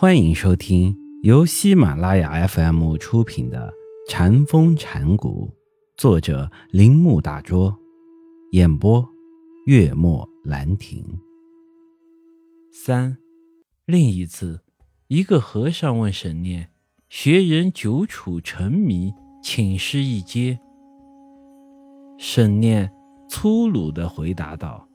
欢迎收听由喜马拉雅 FM 出品的《禅风禅谷，作者铃木大拙，演播月末兰亭。三，另一次，一个和尚问沈念：“学人久处沉迷，请师一阶。”沈念粗鲁的回答道：“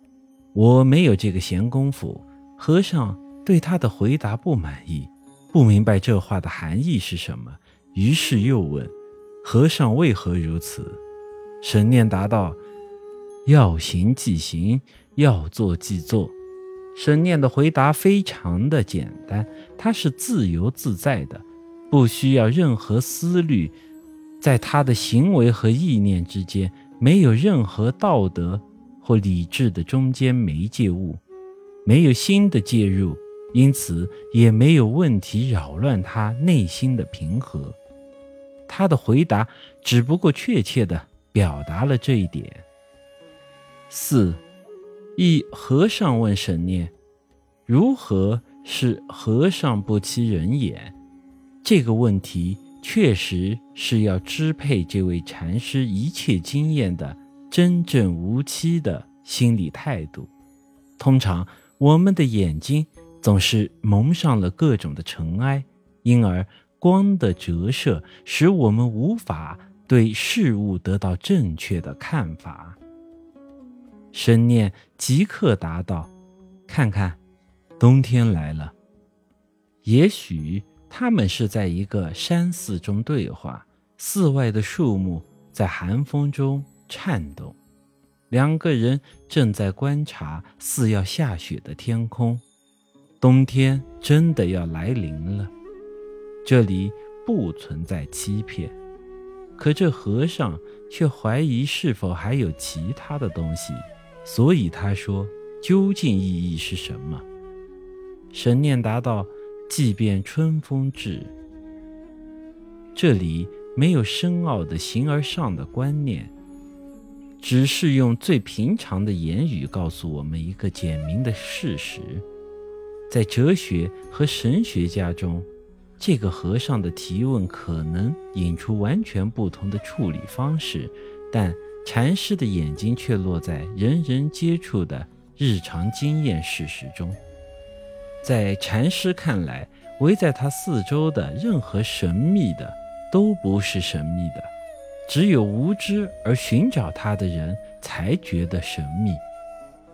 我没有这个闲工夫。”和尚。对他的回答不满意，不明白这话的含义是什么，于是又问：“和尚为何如此？”神念答道：“要行即行，要做即做。”神念的回答非常的简单，他是自由自在的，不需要任何思虑，在他的行为和意念之间没有任何道德或理智的中间媒介物，没有心的介入。因此，也没有问题扰乱他内心的平和。他的回答只不过确切地表达了这一点。四，一和尚问沈念：“如何是和尚不欺人眼？”这个问题确实是要支配这位禅师一切经验的真正无欺的心理态度。通常，我们的眼睛。总是蒙上了各种的尘埃，因而光的折射使我们无法对事物得到正确的看法。深念即刻答道：“看看，冬天来了。也许他们是在一个山寺中对话，寺外的树木在寒风中颤动，两个人正在观察似要下雪的天空。”冬天真的要来临了，这里不存在欺骗，可这和尚却怀疑是否还有其他的东西，所以他说：“究竟意义是什么？”神念答道：“即便春风至。”这里没有深奥的形而上的观念，只是用最平常的言语告诉我们一个简明的事实。在哲学和神学家中，这个和尚的提问可能引出完全不同的处理方式，但禅师的眼睛却落在人人接触的日常经验事实中。在禅师看来，围在他四周的任何神秘的都不是神秘的，只有无知而寻找他的人才觉得神秘。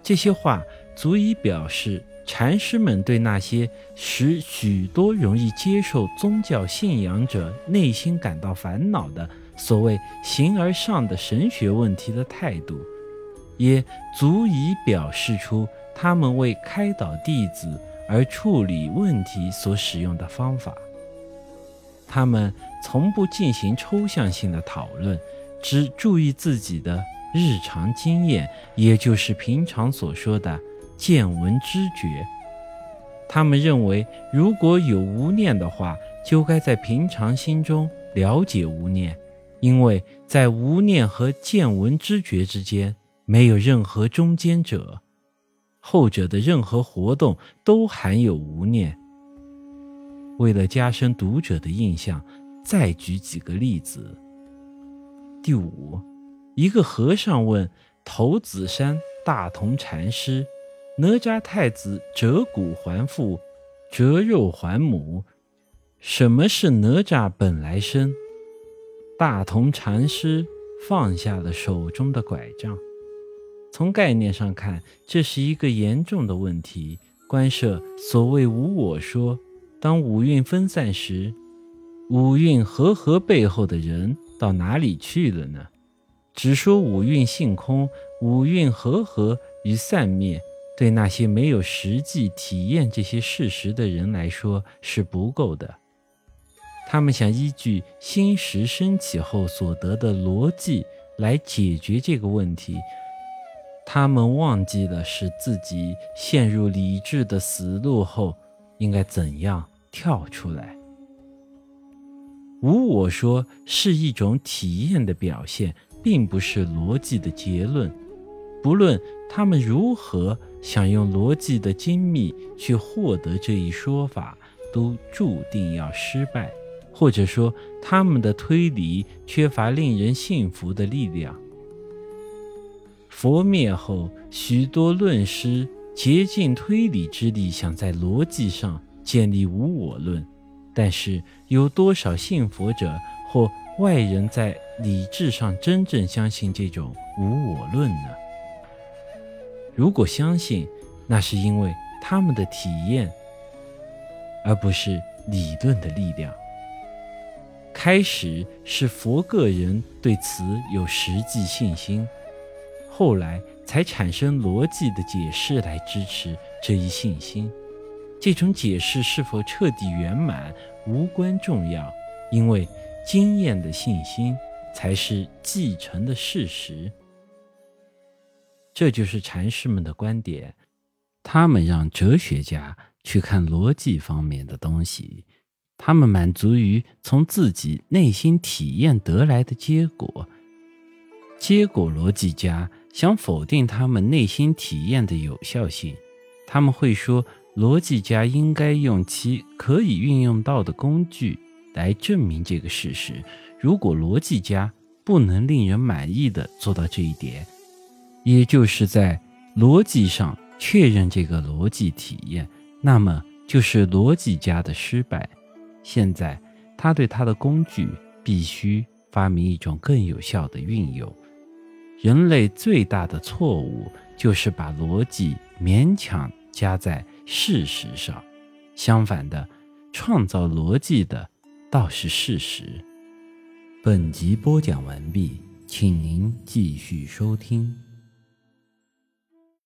这些话足以表示。禅师们对那些使许多容易接受宗教信仰者内心感到烦恼的所谓形而上的神学问题的态度，也足以表示出他们为开导弟子而处理问题所使用的方法。他们从不进行抽象性的讨论，只注意自己的日常经验，也就是平常所说的。见闻知觉，他们认为，如果有无念的话，就该在平常心中了解无念，因为在无念和见闻知觉之间没有任何中间者，后者的任何活动都含有无念。为了加深读者的印象，再举几个例子。第五，一个和尚问头子山大同禅师。哪吒太子折骨还父，折肉还母。什么是哪吒本来身？大同禅师放下了手中的拐杖。从概念上看，这是一个严重的问题。关涉所谓无我说。当五蕴分散时，五蕴和合背后的人到哪里去了呢？只说五蕴性空，五蕴和合与散灭。对那些没有实际体验这些事实的人来说是不够的。他们想依据心识升起后所得的逻辑来解决这个问题，他们忘记了使自己陷入理智的死路后应该怎样跳出来。无我说是一种体验的表现，并不是逻辑的结论。不论他们如何。想用逻辑的精密去获得这一说法，都注定要失败，或者说他们的推理缺乏令人信服的力量。佛灭后，许多论师竭尽推理之力，想在逻辑上建立无我论，但是有多少信佛者或外人在理智上真正相信这种无我论呢？如果相信，那是因为他们的体验，而不是理论的力量。开始是佛个人对此有实际信心，后来才产生逻辑的解释来支持这一信心。这种解释是否彻底圆满无关重要，因为经验的信心才是继承的事实。这就是禅师们的观点，他们让哲学家去看逻辑方面的东西，他们满足于从自己内心体验得来的结果。结果逻辑家想否定他们内心体验的有效性，他们会说，逻辑家应该用其可以运用到的工具来证明这个事实。如果逻辑家不能令人满意的做到这一点，也就是在逻辑上确认这个逻辑体验，那么就是逻辑家的失败。现在他对他的工具必须发明一种更有效的运用。人类最大的错误就是把逻辑勉强加在事实上，相反的，创造逻辑的倒是事实。本集播讲完毕，请您继续收听。